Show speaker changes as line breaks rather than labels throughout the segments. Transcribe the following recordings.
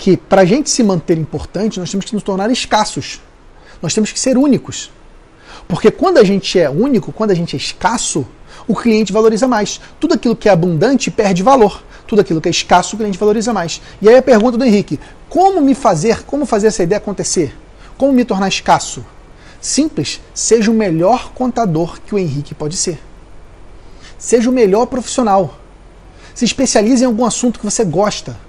que para a gente se manter importante, nós temos que nos tornar escassos. Nós temos que ser únicos. Porque quando a gente é único, quando a gente é escasso, o cliente valoriza mais. Tudo aquilo que é abundante perde valor. Tudo aquilo que é escasso, o cliente valoriza mais. E aí a pergunta do Henrique: como me fazer, como fazer essa ideia acontecer? Como me tornar escasso? Simples, seja o melhor contador que o Henrique pode ser. Seja o melhor profissional. Se especialize em algum assunto que você gosta.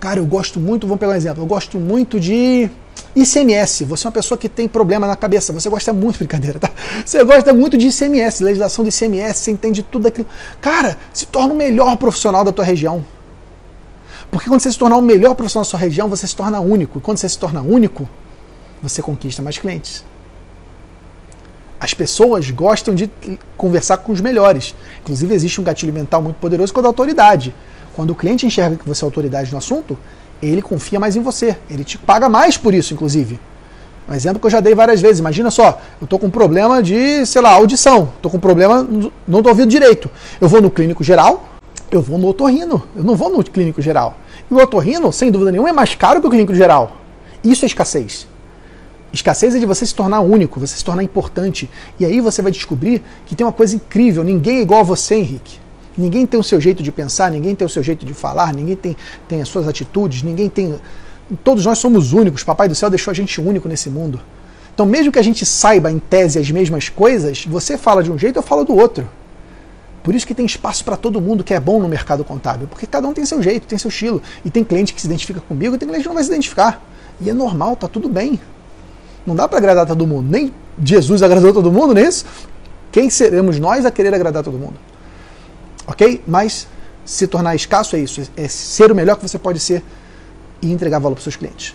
Cara, eu gosto muito, vamos pegar um exemplo, eu gosto muito de ICMS. Você é uma pessoa que tem problema na cabeça, você gosta muito, brincadeira, tá? Você gosta muito de ICMS, legislação de ICMS, você entende tudo aquilo. Cara, se torna o melhor profissional da tua região. Porque quando você se tornar o melhor profissional da sua região, você se torna único. E quando você se torna único, você conquista mais clientes. As pessoas gostam de conversar com os melhores. Inclusive, existe um gatilho mental muito poderoso com a autoridade. Quando o cliente enxerga que você é autoridade no assunto, ele confia mais em você. Ele te paga mais por isso, inclusive. Um exemplo que eu já dei várias vezes. Imagina só, eu estou com um problema de, sei lá, audição. Estou com problema, não estou ouvindo direito. Eu vou no clínico geral, eu vou no otorrino. Eu não vou no clínico geral. E o otorrino, sem dúvida nenhuma, é mais caro que o clínico geral. Isso é escassez. Escassez é de você se tornar único, você se tornar importante. E aí você vai descobrir que tem uma coisa incrível: ninguém é igual a você, Henrique. Ninguém tem o seu jeito de pensar, ninguém tem o seu jeito de falar, ninguém tem, tem as suas atitudes, ninguém tem. Todos nós somos únicos. Papai do céu deixou a gente único nesse mundo. Então, mesmo que a gente saiba em tese as mesmas coisas, você fala de um jeito, eu falo do outro. Por isso que tem espaço para todo mundo que é bom no mercado contábil, porque cada um tem seu jeito, tem seu estilo. E tem cliente que se identifica comigo e tem cliente que não vai se identificar. E é normal, tá tudo bem. Não dá para agradar todo mundo. Nem Jesus agradou todo mundo, não é isso? Quem seremos nós a querer agradar todo mundo? Ok? Mas se tornar escasso é isso. É ser o melhor que você pode ser e entregar valor para os seus clientes.